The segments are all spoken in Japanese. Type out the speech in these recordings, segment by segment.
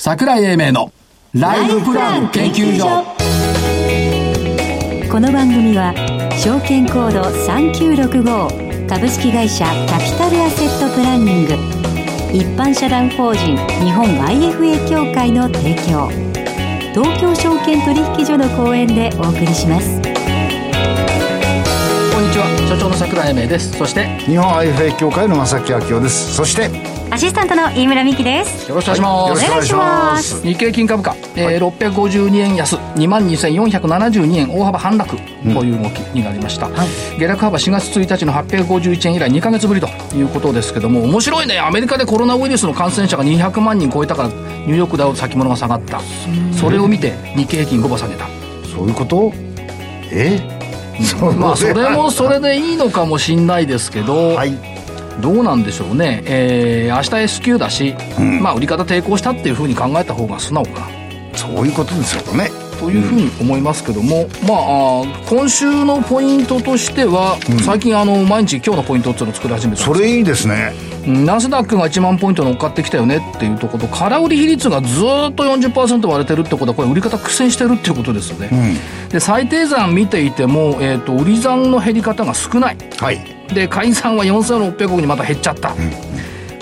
桜井英明のライフプラン研究所。この番組は証券コード3965株式会社キャピタルアセットプランニング。一般社団法人日本 IFA 協会の提供。東京証券取引所の講演でお送りします。こんにちは。所長の桜井英明です。そして日本 IFA 協会の正木明夫です。そしてアシスタントの飯村美希です。よろしくお願いします、よろしくお願いします。日経金株価、えー652円安。2万2472円大幅反落という動きになりました、下落幅4月1日の851円以来2か月ぶりということですけども面白いね。アメリカでコロナウイルスの感染者が200万人超えたからニューヨークダウ先物が下がった。それを見て日経平均5番下げた。そういうこと？え？まあそれもそれでいいのかもしんないですけど、はいどうなんでしょうね、えー、明日 S q だし、まあ売り方抵抗したっていうふうに考えた方が素直かな。そういうことですよね。というふうに思いますけども、まああー今週のポイントとしては、最近あの毎日今日のポイントっていうのを作り始めてそれいいですね。うんナスダックが1万ポイント乗っかってきたよねっていうところと空売り比率がずーっと40%割れてるってことはこれ売り方苦戦してるっていうことですよね、で最低算見ていても、えー、と売り算の減り方が少ない。はいで会員さんは4600億にまた減っちゃった、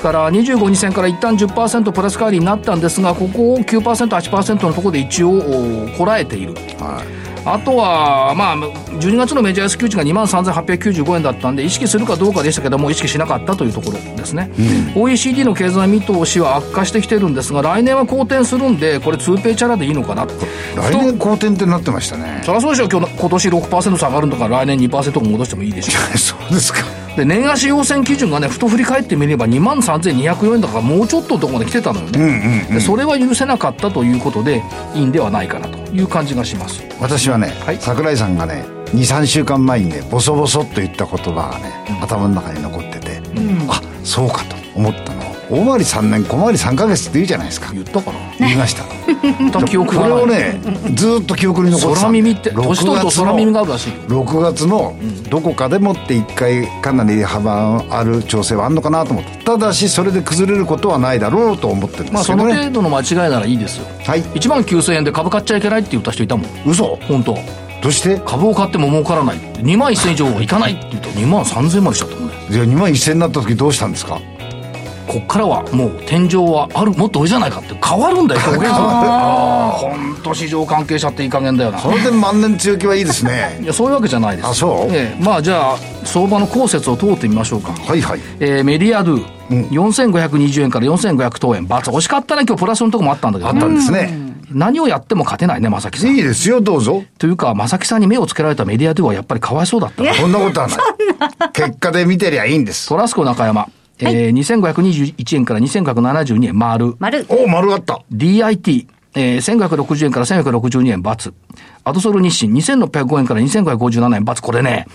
から25日線から一旦10%プラス返りになったんですがここを 9%8% のところで一応おこらえている。はいあとは、まあ、12月のメジャー S q 値が2万3895円だったんで、意識するかどうかでしたけども、意識しなかったというところですね。OECD の経済見通しは悪化してきてるんですが、来年は好転するんで、これ、2ペイチャラでいいのかなと。来年好転ってなってましたねそりゃそうでしょう、今日今年6%下がるんだから、来年2%も戻してもいいでしょう。そうですかで年足要請基準がねふと振り返ってみれば2万3204円だからもうちょっとのところまで来てたのよね、でそれは許せなかったということでいいんではないかなという感じがします。私はね、はい。桜井さんがね23週間前にねボソボソっと言った言葉がね、頭の中に残ってて、あそうかと思ったの。大回り3年小回り3ヶ月って言うじゃないですか。言ったかな。言いました。また記憶がこれをねずーっと記憶に残ってた空耳って年取ると空耳があるらしい。よ6月のどこかでもって1回かなり幅ある調整はあるのかなと思ってた。だしそれで崩れることはないだろうと思ってるんでまあそのすけどね、程度の間違いならいいですよ。はい。1万9000円で株買っちゃいけないって言った人いたもん。嘘。本当。どうして？株を買っても儲からない。って2万1000以上はいかないって言うと2万3000円までしちゃったもんね。じゃあ2万1000になった時どうしたんですか？こっからはもう天井はあるもっと上じゃないかって変わるんだよ 表現が。ああ本当市場関係者っていい加減だよな。その点万年強気はいいですね。いやそういうわけじゃないです。あそう？ええまあじゃあ相場の後節を通ってみましょうか。はいはい。えーメディアドゥ、4520円から4500等円。バツ惜しかったね今日プラスのとこもあったんだけどね。あったんですね。何をやっても勝てないね正木さん。いいですよどうぞ。というか正木さんに目をつけられたメディアドゥはやっぱりかわいそうだったな。そんな。ことはない結果で見てりゃいいんです。トラスコ中山、えー2521円から2572円丸丸お丸あった DIT、えー、1560円から1162円×。アドソル日清2605円から2557円×。これね、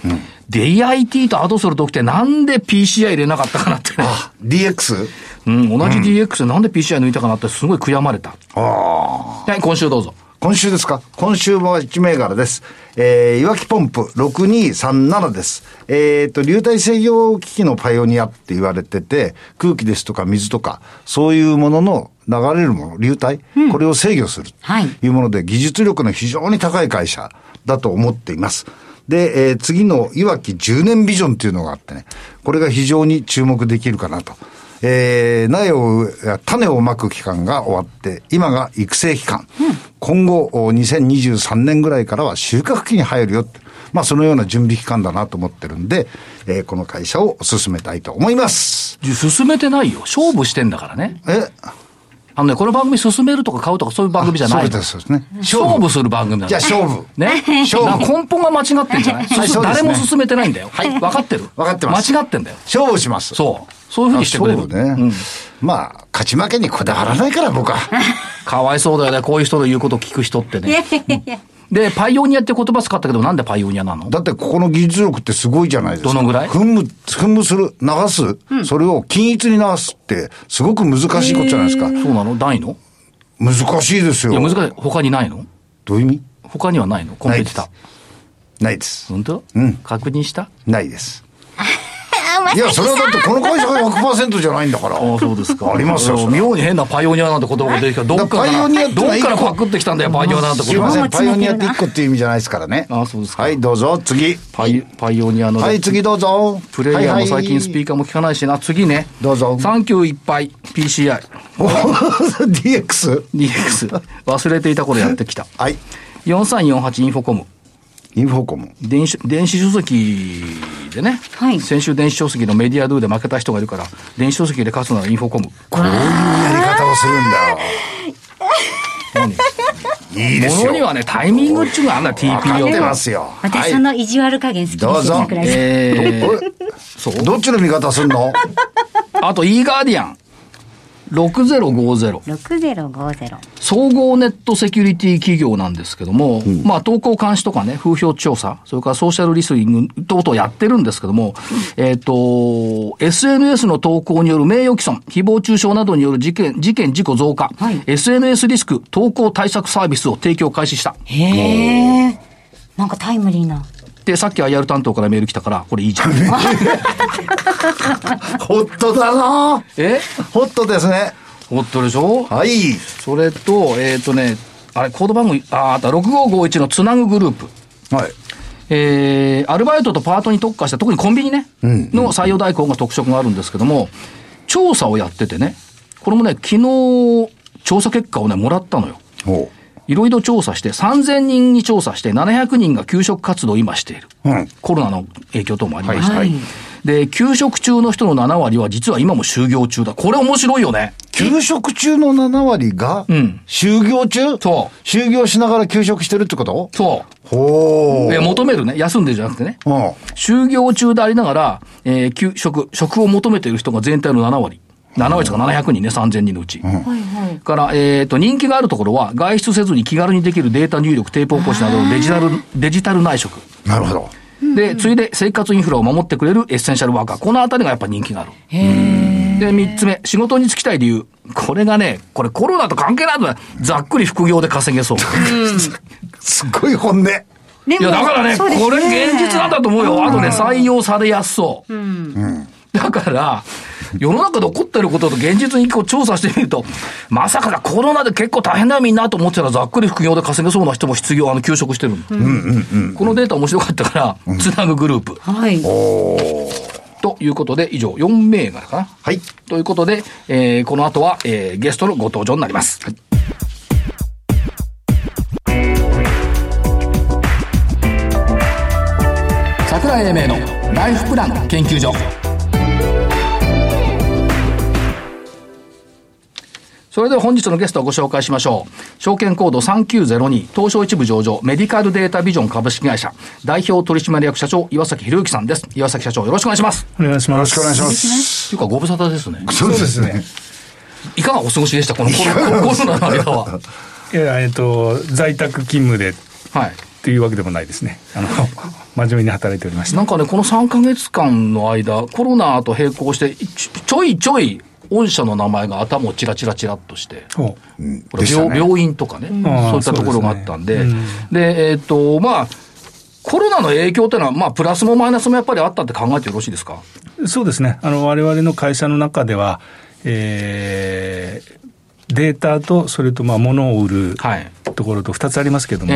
DIT とアドソルときてなんで PCI 入れなかったかなってね。DX? うん、同じ DX でなんで PCI 抜いたかなってすごい悔やまれた。ああはい、今週どうぞ。今週ですか？今週も1銘柄です。えー、いわきポンプ6237です。えーと、流体制御機器のパイオニアって言われてて、空気ですとか水とか、そういうものの流れるもの、流体、これを制御するはいというもので、技術力の非常に高い会社だと思っています。で、えー次のいわき10年ビジョンっていうのがあってね、これが非常に注目できるかなと。えー、苗を、種をまく期間が終わって、今が育成期間。今後、お2023年ぐらいからは収穫期に入るよって。まあ、そのような準備期間だなと思ってるんで、えーこの会社を進めたいと思います。進めてないよ。勝負してんだからね。えあのね、この番組進めるとか買うとかそういう番組じゃないの。そうです、ね。勝負する番組なの。じゃあ勝負。ね。勝負根本が間違ってんじゃない、はい誰も進めてないんだよ。はい。分かってる？分かってます間違ってんだよ。勝負します。そう。そういうふうにしてくれる。勝負ね。まあ、勝ち負けにこだわらないから、僕は。かわいそうだよね。こういう人の言うことを聞く人ってね。で、パイオニアって言葉使ったけど、なんでパイオニアなの？だってここの技術力ってすごいじゃないですか。どのぐらい？噴霧、噴霧する、流す、それを均一に流すって、すごく難しいことじゃないですか。そうなの？ないの？難しいですよ。いや、難しい。他にないの？どういう意味？他にはないの？コンペティター。ないです。本当？うん確認した？ないです。いや、それはだってこの会社が100%じゃないんだから。あ あ、そうですか。ありますよ。妙に変なパイオニアなんて言葉が出てきた。どっから、どっからパクってきたんだよ、パイオニアなんて言葉。すいません、パイオニアって1個っていう意味じゃないですからね。ああ、そうですか。はい、どうぞ、次。パイ、パイオニアの。はい、次どうぞ。プレイヤーも最近スピーカーも聞かないしな。次ね。どうぞ。サンキューいっぱい。PCI。DX?DX。DX。忘れていた頃やってきた。はい。4348インフォコム。インフォコム。電子、電子書籍でね。はい先週電子書籍のメディアドゥで負けた人がいるから、電子書籍で勝つならインフォコム。こういうやり方をするんだよ。いいですよ。ものにはね、タイミングっていうのがあんな TPO 分かってますよ。私その意地悪加減好きですよ、どうぞ桜井さん。えー、えそう？どっちの味方すんの？あと、e ガーディアン。6050。6050。総合ネットセキュリティ企業なんですけども、まあ、投稿監視とかね、風評調査、それからソーシャルリスニング等々やってるんですけども、えっ、と、SNS の投稿による名誉毀損、誹謗中傷などによる事件、事件事故増加、はい SNS リスク投稿対策サービスを提供開始した。へえ。なんかタイムリーな。で、さっき IR 担当からメール来たから、これいいじゃん。ホットだなえ？ホットですね。おっとでしょ？はい。それと、えっ、とね、あれ、コード番号、ああった、6551のつなぐグループ。はい。えー、アルバイトとパートに特化した、特にコンビニね、の採用代行が特色があるんですけども、調査をやっててね、これもね、昨日、調査結果をね、もらったのよ。いろいろ調査して、3000人に調査して、700人が休職活動を今している。うんコロナの影響等もありまして。はいで、休職中の人の7割は実は今も就業中だ。これ面白いよね。休職中の7割が、うん就業中？そう就業しながら休職してるってこと？そう。ほう。え求めるね。休んでるじゃなくてね。うん。就業中でありながら、えー休職、職を求めている人が全体の7割。7割とか700人ね、3000人のうち。はいはい。から、えっ、と、人気があるところは、外出せずに気軽にできるデータ入力、テープ起こしなどのデジタル、デジタル内職。なるほど。で、次いで生活インフラを守ってくれるエッセンシャルワーカー。このあたりがやっぱ人気がある。で、三つ目、仕事に就きたい理由。これがね、これコロナと関係ないのは、ざっくり副業で稼げそう。すごい本音。いや、だからね、そうですこれ現実なんだと思うよ。あとね、採用されやすそう。だから、世の中で起こってることと現実にこう調査してみると、まさかだ、コロナで結構大変だよみんなと思ってたら、ざっくり副業で稼げそうな人も失業、あの、休職してるの。このデータ面白かったから、つなぐグループ。はい。ということで、以上、4銘柄かな。はい。ということで、えーこの後は、えーゲストのご登場になります。はい桜井英明のライフプラン研究所それでは本日のゲストをご紹介しましょう。証券コード3902東証一部上場メディカルデータビジョン株式会社代表取締役社長岩崎博之さんです。岩崎社長よろしくお願いします。お願いします。よろしくお願いします。というかご無沙汰ですね。そうですね。いかがお過ごしでした？このコロナの間は。いや、えっと、在宅勤務ではい。っていうわけでもないですね。あの、真面目に働いておりました。なんかね、この3ヶ月間の間、コロナと並行して、ちちょいちょい、御社の名前が頭をチラチラチラっとして、ね。病院とかね、ああそういったところがあったんで、そうででえっ、と、まあ、コロナの影響っていうのは、まあ、プラスもマイナスもやっぱりあったって考えてよろしいですか？そうですね。あの、我々の会社の中では、えーデータと、それと、まあ、物を売るはい。ところと2つありますけども、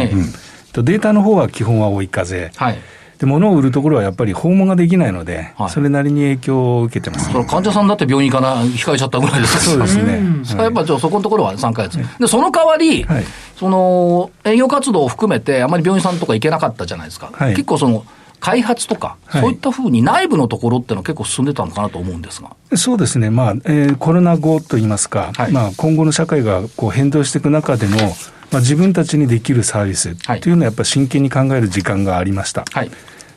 とデータの方は基本は追い風。はい。で、物を売るところはやっぱり訪問ができないので、はいそれなりに影響を受けてます。その患者さんだって病院行かな、控えちゃったぐらいですそうですね。やっぱじゃあそこのところは3ヶ月。で、その代わり、はいその、営業活動を含めて、あまり病院さんとか行けなかったじゃないですか。はい結構その、開発とか、はいそういったふうに内部のところっていうのは結構進んでたのかなと思うんですが。そうですね、まあえーコロナ後といいますか、はいまあ、今後の社会がこう変動していく中での、まあ、自分たちにできるサービスはいというのは、やっぱり真剣に考える時間がありました。はい。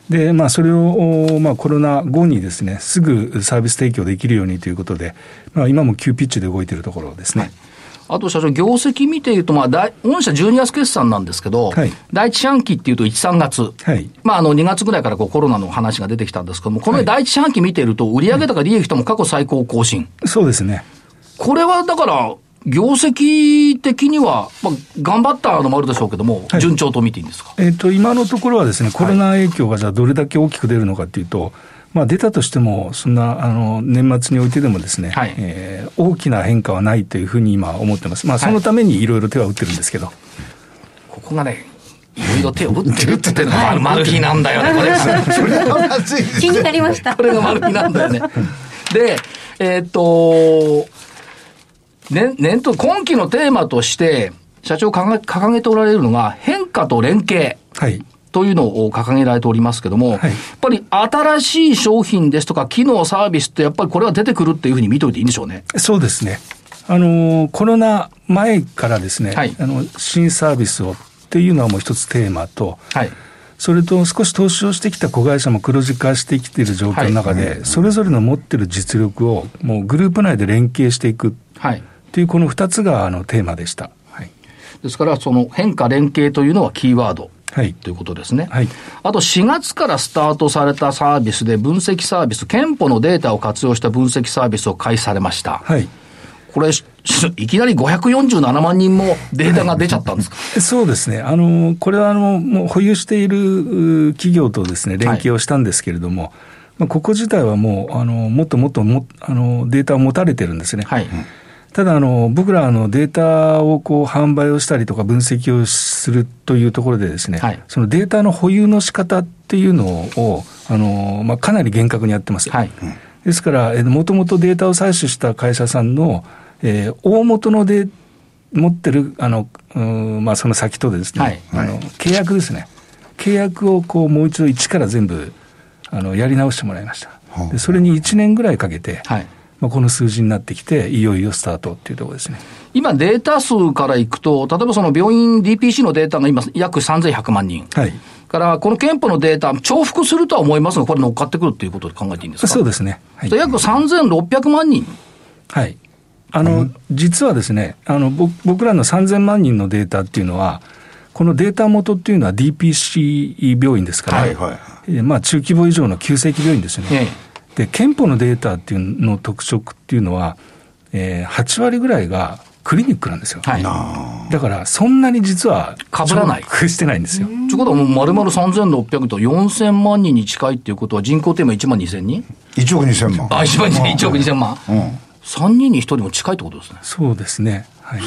で、まあ、それを、おまあ、コロナ後にですね、すぐサービス提供できるようにということで、まあ、今も急ピッチで動いているところですね。あと社長、業績見ていると、まあ、大御社12月決算なんですけど、はい第一四半期っていうと1、3月。はい。まあ、あの、2月ぐらいからこうコロナの話が出てきたんですけども、この第一四半期見ていると、売上高利益とも過去最高更新。そうですね。これはだから、業績的には、まあ、頑張ったのもあるでしょうけども、はい順調と見ていいんですか？えっ、と、今のところはですね、コロナ影響がじゃあどれだけ大きく出るのかっていうと、まあ、出たとしても、そんなあの年末においてでもですね、はいえー大きな変化はないというふうに今思ってます。まあ、そのためにいろいろ手は打ってるんですけど。ここがね、いろいろ手を打ってるって言ってるのがマル秘なんだよね、これ。それはまずいです気になりましたこ。れがマル秘なんだよね。で、えーっと、ね、年と、今期のテーマとして、社長掲げ掲げておられるのが、変化と連携。はい。というのを掲げられておりますけども、はいやっぱり新しい商品ですとか、機能、サービスって、やっぱりこれは出てくるっていうふうに見といていいんでしょうね。そうですね。あの、コロナ前からですね、はいあの、新サービスをっていうのはもう一つテーマと、はい。それと少し投資をしてきた子会社も黒字化してきている状況の中で、それぞれの持ってる実力をもうグループ内で連携していくはい。っていうこの二つがあのテーマでした。はい。ですから、その変化、連携というのはキーワード。はい。ということですね。はいあと4月からスタートされたサービスで分析サービス、憲法のデータを活用した分析サービスを開始されました。はい。これ、しいきなり547万人もデータが出ちゃったんですか、そうですね。あの、これはあの、もう保有しているう企業とですね、連携をしたんですけれども、まあ、ここ自体はもう、あの、もっともっとも、あの、データを持たれてるんですね。はい。ただあの、僕らあのデータをこう販売をしたりとか分析をするというところでですね、はいそのデータの保有の仕方っていうのを、あのまあ、かなり厳格にやってます。はい。ですから、もともとデータを採取した会社さんの、えー大元ので持ってるあの、うんまあ、その先とですね、はいあの契約ですね、契約をこうもう一度一から全部あのやり直してもらいました。でそれに1年ぐらいかけて、はい。まあ、この数字になってきて、いよいよスタートっていうところですね。今、データ数からいくと、例えばその病院 DPC のデータが今、約3100万人。はい。から、この憲法のデータ、重複するとは思いますが、これ乗っかってくるっていうことで考えていいんですか？そうですね。はい。約3600万人。はい。あの、実はですね、あの、僕僕らの3000万人のデータっていうのは、このデータ元っていうのは DPC 病院ですから、はいはいえーまあ、中規模以上の急性期病院ですよね。えで、憲法のデータっていうの特色っていうのは、えー8割ぐらいがクリニックなんですよ。はい。だから、そんなに実は、被らないしてないんですよ。ということはもう丸々3600と4000万人に近いっていうことは人口って今1万2000人？1億2000万。あ、1万2000、1億2000万。うん。3人に1人も近いってことですね。そうですね。はい。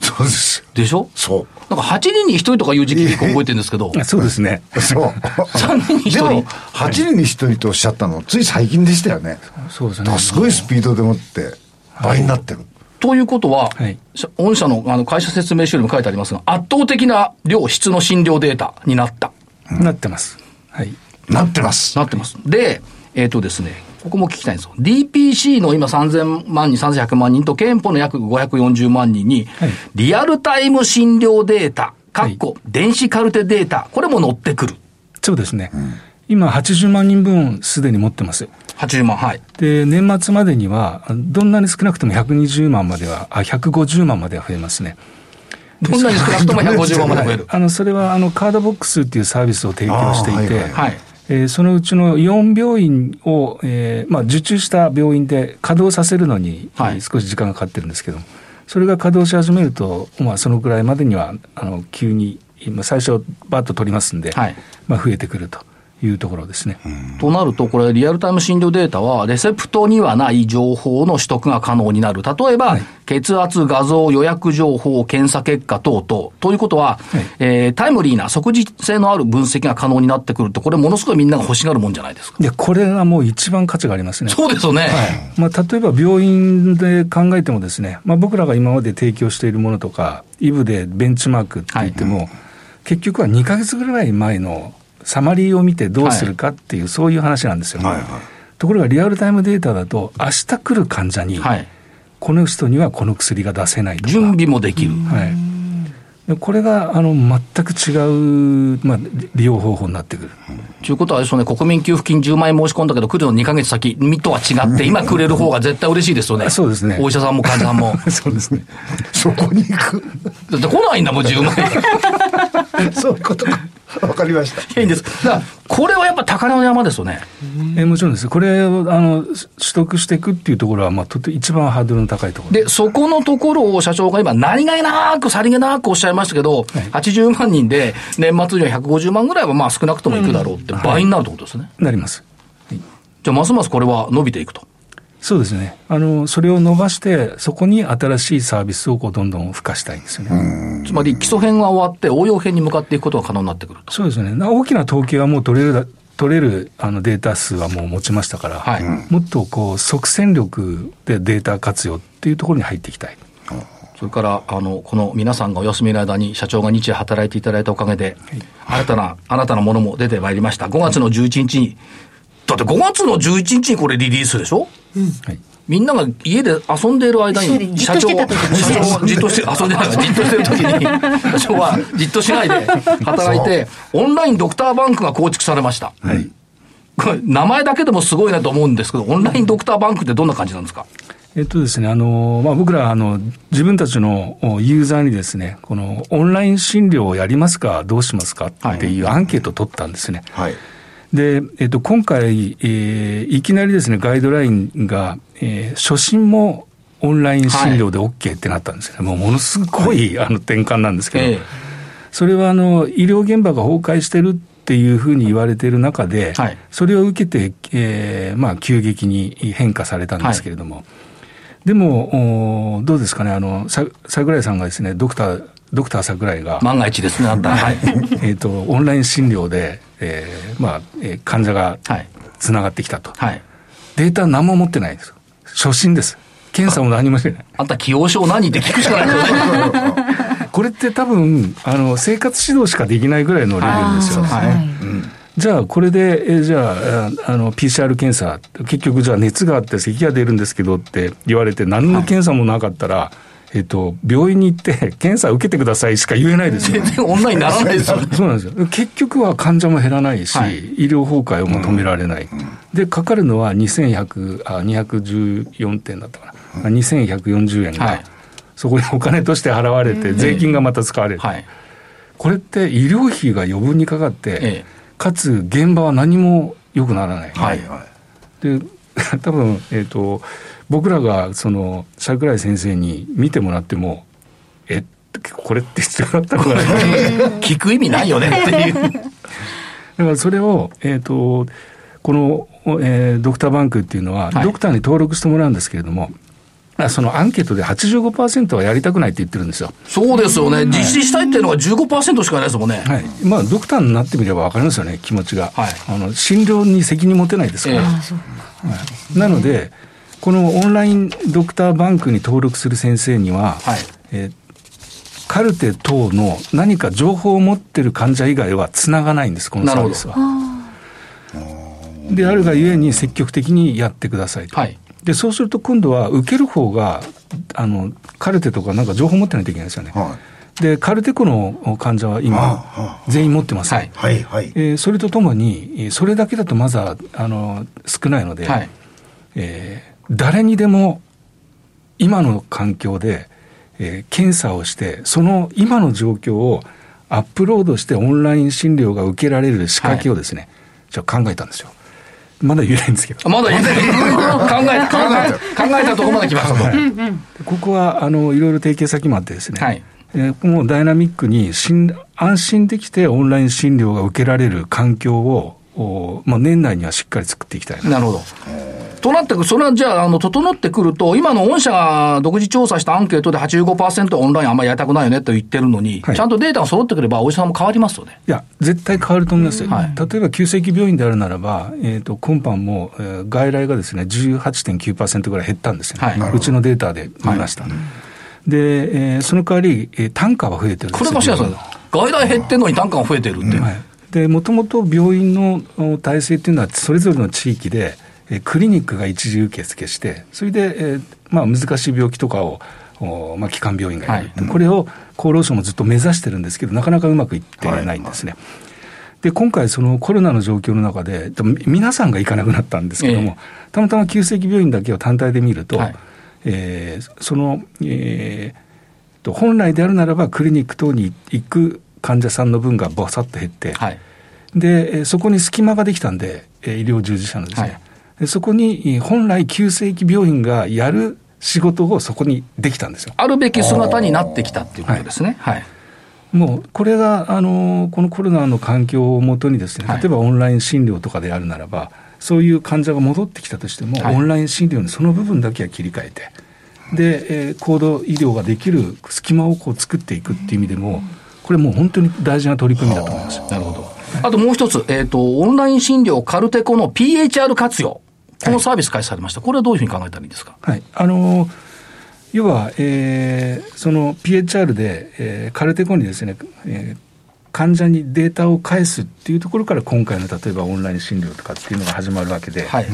そうですよ。でしょ？そなんか8人に1人とかいう時期結構覚えてるんですけど、そうですね。う。そう。3人に1人？でも、。8人に1人とおっしゃったの、つい最近でしたよね。そうですね。すごいスピードでもって、倍になってる。ということは、はい社御社のあの会社説明書にも書いてありますが、圧倒的な量、質の診療データになった。なってます。はい。なってます。なってます。で、えっ、とですね、ここも聞きたいんですよ。DPC の今3000万人、3100万人と、憲法の約540万人に、はいリアルタイム診療データ、かっこ、電子カルテデータ、これも載ってくる。そうですね。今、80万人分すでに持ってます。80万、はい。で、年末までには、どんなに少なくとも120万までは、あ、150万までは増えますね。どんなに少なくとも150万まで増える。あの、それは、あの、カードボックスっていうサービスを提供していて、はい。えーそのうちの4病院を、えーまあ、受注した病院で稼働させるのに、はい。えー少し時間がかかってるんですけども、それが稼働し始めると、まあ、そのぐらいまでには、あの、急に、今最初、バッと取りますんで、はい。まあ、増えてくるというところですね。となると、これ、リアルタイム診療データは、レセプトにはない情報の取得が可能になる。例えば、はい血圧、画像、予約情報、検査結果等々。ということは、はいえータイムリーな即時性のある分析が可能になってくると、これ、ものすごいみんなが欲しがるもんじゃないですか。で、これがもう一番価値がありますね。そうですよね。まあ、例えば病院で考えてもですね、まあ、僕らが今まで提供しているものとか、イブでベンチマークって言っても、結局は2ヶ月ぐらい前のサマリーを見てどうするかっていう、そういう話なんですよ。はいはい。ところがリアルタイムデータだと、明日来る患者に、はい。この人にはこの薬が出せないとか。準備もできる。はいでこれがあの全く違う、まあ、利用方法になってくる。ということはあれですよね、国民給付金10万円申し込んだけど、来るの2ヶ月先、みとは違って、今くれる方が絶対嬉しいですよね。そうですねお医者さんも患者さんも。そうですね。そこに行く。だって来ないんだもん、10万円。そういうことか。わかりました。いやいいんです。だから、これはやっぱ宝の山ですよね。えもちろんです。これをあの取得していくっていうところは、まあ、とて一番ハードルの高いところ。で、そこのところを社長が今、何気なく、さりげなくおっしゃいましたけど、80万人で、年末には150万ぐらいはまあ少なくともいくだろうって、倍になるってことですね。なります。じゃあ、ますますこれは伸びていくと。そうですね。あの、それを伸ばして、そこに新しいサービスをこうどんどん付加したいんですよね。つまり基礎編が終わって応用編に向かっていくことが可能になってくると。そうですね。大きな統計はもう取れる取れるあのデータ数はもう持ちましたから、はい、もっとこう即戦力でデータ活用っていうところに入っていきたい。それからあのこの皆さんがお休みの間に社長が日夜働いていただいたおかげで、はい、新たな新たなものも出てまいりました5月の11日にだって5月の11日にこれリリースでしょ、うん、はいみんなが家で遊んでいる間に、社長、社長 じっとして、遊んでないじっとしてる時に、社長はじっとしないで働いて、オンラインドクターバンクが構築されました。はい。これ、名前だけでもすごいなと思うんですけど、オンラインドクターバンクってどんな感じなんですか？えっとですね、あの、まあ、僕ら、あの、自分たちのユーザーにですね、このオンライン診療をやりますか、どうしますかっていうアンケートを取ったんですね。はい。で、えっと、今回、えー、いきなりですね、ガイドラインが、えー、初診もオンライン診療で OK ってなったんですよね。はい、もうものすごい、あの転換なんですけど、えー、それはあの医療現場が崩壊してるっていうふうに言われている中で、はい、それを受けて、えーまあ、急激に変化されたんですけれども、はい、でも、どうですかね、あの桜井さんがですね、ドクター、ドクター桜井が。万が一ですね、あんた。はい。えっと、オンライン診療で、えー、まあ、えー、患者がつながってきたと。はい。データ何も持ってないです。初診です。検査も何もしてない。あんた、起用症何って聞くしかない これって多分、あの、生活指導しかできないぐらいのレベルですよね。はい、うんじゃあ、これで、えじゃあ、あの、PCR 検査、結局、じゃあ、熱があって、咳が出るんですけどって言われて、何の検査もなかったら、はいえっと、病院に行って 検査受けてくださいしか言えないですよ。全然オンラインにならないですよ、ね、そうなんですよ。結局は患者も減らないし、はい、医療崩壊を求められない。うん、で、かかるのは2100、あ、214点だったかな。うん、2140円が、はい、そこにお金として払われて、税金がまた使われる。はい、これって医療費が余分にかかって、ええ、かつ現場は何も良くならない。はいはい、で、多分、えっ、ー、と、僕らがその桜井先生に見てもらってもえこれって必要だったのかな？聞く意味ないよね。っていう。だからそれを、えーと、この、えー、ドクターバンクっていうのは、はい、ドクターに登録してもらうんですけれどもそのアンケートで85%はやりたくないって言ってるんですよ。そうですよね。実施したいっていうのが15%しかないですもんね。はい。まあ、ドクターになってみれば分かりますよね、気持ちが。はい。あの、診療に責任持てないですから。えー、はい、なので、このオンラインドクターバンクに登録する先生には、はいえー、カルテ等の何か情報を持ってる患者以外はつながないんです、このサービスは。であるがゆえに積極的にやってくださいと。はい、でそうすると今度は受ける方があのカルテとかなんか情報持ってないといけないですよね。はい、でカルテコの患者は今、全員持ってます、はいはい。はいえー、それとともに、それだけだとまずはあの少ないので、はい。えー、誰にでも今の環境で、えー、検査をして、その今の状況をアップロードしてオンライン診療が受けられる仕掛けをですね、はい、じゃ考えたんですよ。まだ言えないんですけど。まだ言えない。考えた、考えた、考えたところまで来ました、はい、ここは、あの、いろいろ提携先もあってですね、はい、えー、もうダイナミックに安心できてオンライン診療が受けられる環境を、おまあ、年内にはしっかり作っていきたいなるほど。となって、それはじゃあ、あの、整ってくると、今の御社が独自調査したアンケートで85%オンラインあんまりやりたくないよねと言ってるのに、はい、ちゃんとデータが揃ってくれば、お医者さんも変わりますよね。いや、絶対変わると思いますよ。はい、例えば、急性期病院であるならば、えっ、ー、と、今般も、えー、外来がですね、18.9%ぐらい減ったんですよ、ね、はい、うちのデータで見ました。で、えー、その代わり、えー、単価は増えてるんですこれがしやすい。外来減ってるのに単価が増えてるって。で、もともと病院の体制っていうのは、それぞれの地域で、クリニックが一時受付して、それで、えーまあ、難しい病気とかを、まあ、基幹病院がやる、はい、これを厚労省もずっと目指してるんですけど、なかなかうまくいってないんですね。はいで今回、そのコロナの状況の中で、皆さんが行かなくなったんですけども、えー、たまたま急性期病院だけを単体で見ると、はい、えー、その、えー、本来であるならば、クリニック等に行く患者さんの分がぼさっと減って、はい、でそこに隙間ができたんで、医療従事者のですね、そこに本来急性期病院がやる仕事をそこにできたんですよ。あるべき姿になってきたっていうことですね。はい、はい。もうこれがあのこのコロナの環境をもとにですね、例えばオンライン診療とかであるならば、そういう患者が戻ってきたとしても、はい、オンライン診療にその部分だけは切り替えて、で、えー、高度医療ができる隙間をこう作っていくっていう意味でも、これもう本当に大事な取り組みだと思います。なるほど。あともう一つ、えっ、ー、と、オンライン診療カルテコの PHR 活用。このサービス開始されました。これはどういうふうに考えたらいいですか？はい。あのー、要は、えー、その PHR で、えー、カルテコにですね、えー、患者にデータを返すっていうところから今回の例えばオンライン診療とかっていうのが始まるわけで、はい、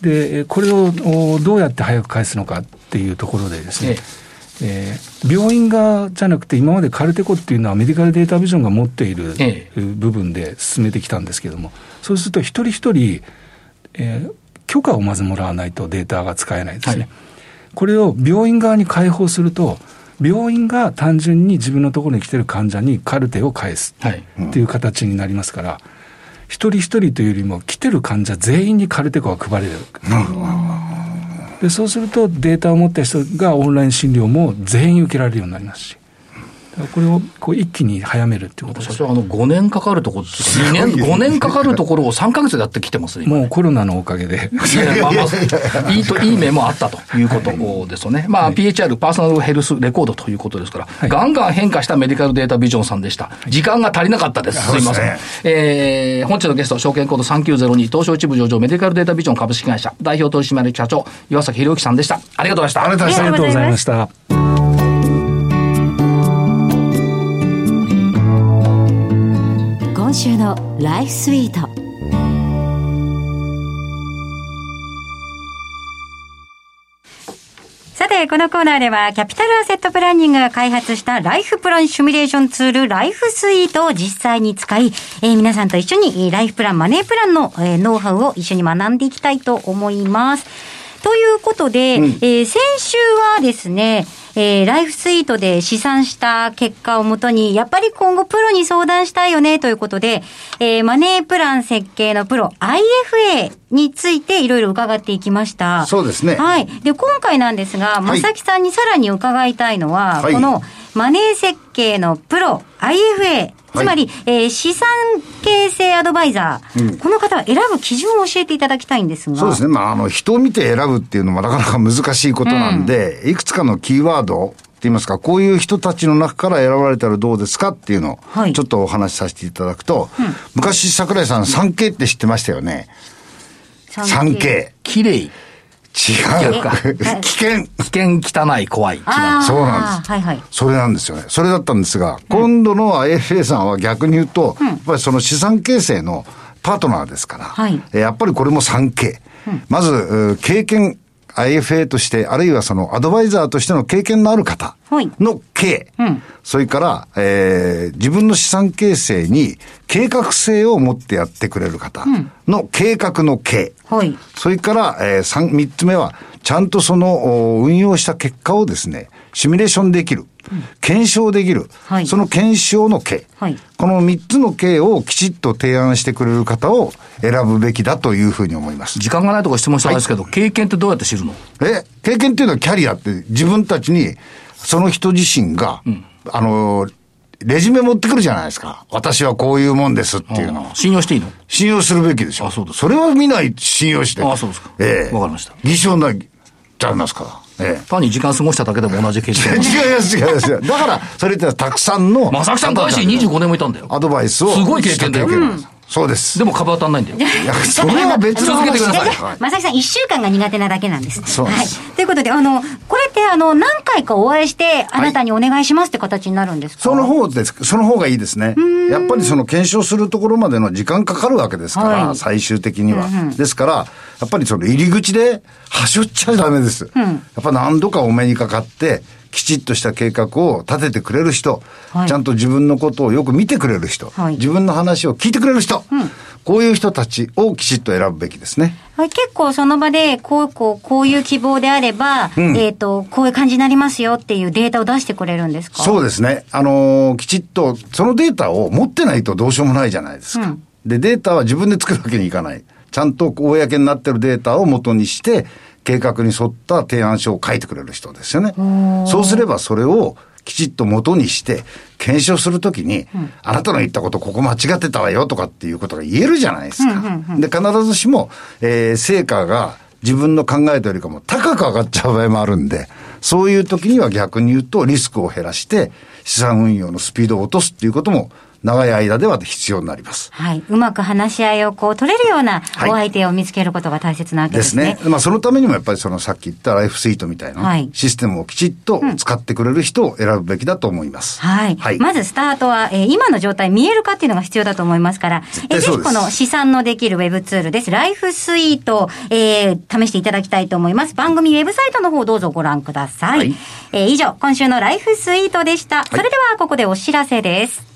でこれをどうやって早く返すのかっていうところでですね、ええー、病院側じゃなくて今までカルテコっていうのはメディカルデータビジョンが持っている部分で進めてきたんですけれども、そうすると一人一人、えー、許可をまずもらわないとデータが使えないですね。はい、これを病院側に開放すると病院が単純に自分のところに来てる患者にカルテを返すっていう形になりますから、一人一人というよりも来てる患者全員にカルテコが配れる。でそうするとデータを持った人がオンライン診療も全員受けられるようになりますし。これをこう一気に早めるってことです。社長、あの、5年かかるところ、2年、5年かかるところを3か月でやってきてますね。もうコロナのおかげで。まあまあ、いいと、いい面もあったということですよね。まあ、PHR、パーソナルヘルスレコードということですから、はい、ガンガン変化したメディカルデータビジョンさんでした。時間が足りなかったです。すいません。えー、本日のゲスト、証券コード3902、東証一部上場メディカルデータビジョン株式会社、代表取締役社長、岩崎宏之さんでした。ありがとうございました。ありがとうございました。週のライフスイートさて、このコーナーでは、キャピタルアセットプランニングが開発したライフプランシミュレーションツール、ライフスイートを実際に使い、えー、皆さんと一緒にライフプラン、マネープランの、えー、ノウハウを一緒に学んでいきたいと思います。ということで、うん、えー、先週はですね、えー、ライフスイートで試算した結果をもとに、やっぱり今後プロに相談したいよねということで、えー、マネープラン設計のプロ IFA についていろいろ伺っていきました。そうですね。はい。で、今回なんですが、まさきさんにさらに伺いたいのは、はい、このマネー設計のプロ IFA、つまり、はい、えー、資産形成アドバイザー、うん、この方は選ぶ基準を教えていただきたいんですが。そうですね。まあ、あの、人を見て選ぶっていうのもなかなか難しいことなんで、うん、いくつかのキーワードって言いますか、こういう人たちの中から選ばれたらどうですかっていうのを、ちょっとお話しさせていただくと、うん、昔桜井さん 3K って知ってましたよね。3K。綺麗。違う。危険。危険、汚い、怖い。違う。そうなんです。はいはい。それなんですよね。それだったんですが、今度の IFA さんは逆に言うと、やっぱりその資産形成のパートナーですから、はい、やっぱりこれも 3K。まず、経験、IFA として、あるいはそのアドバイザーとしての経験のある方の K、はいうん、それから、えー、自分の資産形成に計画性を持ってやってくれる方の計画の K、はい、それから、えー、三三つ目は、ちゃんとその運用した結果をですね、シミュレーションできる。検証できる、はい、その検証の経、はい、この3つの経をきちっと提案してくれる方を選ぶべきだというふうに思います。時間がないとこ質問したんですけど、はい、経験ってどうやって知るの？え、経験っていうのはキャリアって自分たちに、その人自身が、うん、あの、レジュメ持ってくるじゃないですか。私はこういうもんですっていうの信用していいの？信用するべきでしょ。あ、そうです。それは見ない信用して。あ、そうですか。ええわかりました。偽証ない、ちゃいますから。ええ、単に時間過ごしただけでも同じ経験 違います違いますだからそれってたくさんの正木さん外資25年もいたんだよ。アドバイスをすごい経験だよ、うんそうです。でも株当たんないんだよ。いや、それは別の話だから。まさきさん、一週間が苦手なだけなんです。そうはい。ということで、あの、これって、あの、何回かお会いして、あなたにお願いしますって形になるんですか、その方です。その方がいいですね。やっぱりその検証するところまでの時間かかるわけですから、最終的には。ですから、やっぱりその入り口で、はしょっちゃダメです。やっぱ何度かお目にかかって、きちっとした計画を立ててくれる人、はい、ちゃんと自分のことをよく見てくれる人、はい、自分の話を聞いてくれる人、うん、こういう人たちをきちっと選ぶべきですね。結構その場で、こう、こう、こういう希望であれば、うん、えっ、ー、と、こういう感じになりますよっていうデータを出してくれるんですか？そうですね。あのー、きちっと、そのデータを持ってないとどうしようもないじゃないですか。うん、で、データは自分で作るわけにいかない。ちゃんと公になってるデータを元にして、計画に沿った提案書を書いてくれる人ですよね。そうすればそれをきちっと元にして、検証するときに、うん、あなたの言ったことここ間違ってたわよとかっていうことが言えるじゃないですか。で、必ずしも、えー、成果が自分の考えたよりかも高く上がっちゃう場合もあるんで、そういう時には逆に言うとリスクを減らして、資産運用のスピードを落とすっていうことも長い間では必要になります。はい。うまく話し合いをこう取れるようなお相手を見つけることが大切なわけですね。ですね。まあそのためにもやっぱりそのさっき言ったライフスイートみたいなシステムをきちっと使ってくれる人を選ぶべきだと思います。うん、はい。はい。まずスタートは、えー、今の状態見えるかっていうのが必要だと思いますから、えー、ぜひこの資産のできるウェブツールです。ライフスイート、えー、試していただきたいと思います。番組ウェブサイトの方どうぞご覧ください。はい、えー、以上、今週のライフスイートでした。それではここでお知らせです。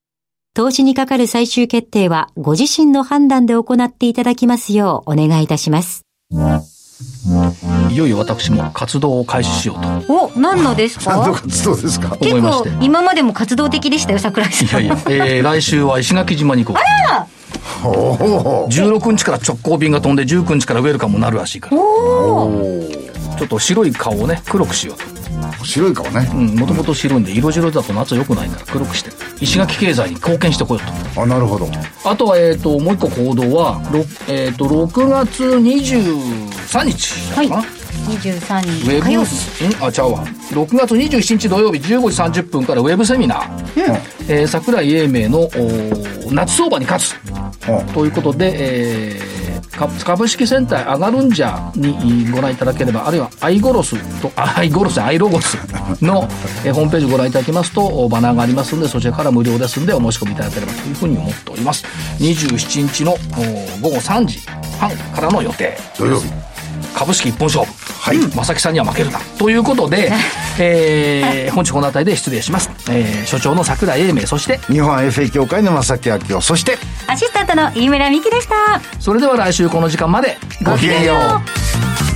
投資にかかる最終決定はご自身の判断で行っていただきますようお願いいたします。いよいよ私も活動を開始しようと。お、何のですか？何の活動ですか？結構今までも活動的でしたよ、桜井さん。いやいや、えー、来週は石垣島に行こう。あら16日から直行便が飛んで19日からウェルカムになるらしいから。おちょっと白い顔をね、黒くしようと。白い顔ね。うん。もともと白いんで色白だと夏良くないから黒くして。石垣経済に貢献してこようと。あなるほど。あとは、えーと、もう一個行動は、えーと、6月23日はい。23日。火曜日。あちゃうわ。6月27日土曜日15時30分からウェブセミナー、うん。えー、桜井英明の夏相場に勝つ、うん、ということで、えー株式センター上がるんじゃにご覧いただければ、あるいはアイゴロスと、アイゴロス、アイロゴスのえホームページご覧いただきますと、バナーがありますんで、そちらから無料ですんで、お申し込みいただければというふうに思っております。27日の午後3時半からの予定。土曜日。株式一本勝負。はい。正木さんには負けるな。ということで、えー、本日この辺りで失礼します。えー、所長の桜井英明、そして、日本 FA 協会の正木明夫、そして、アシスタントの飯村美希でした。それでは来週この時間まで、ごきげんよう。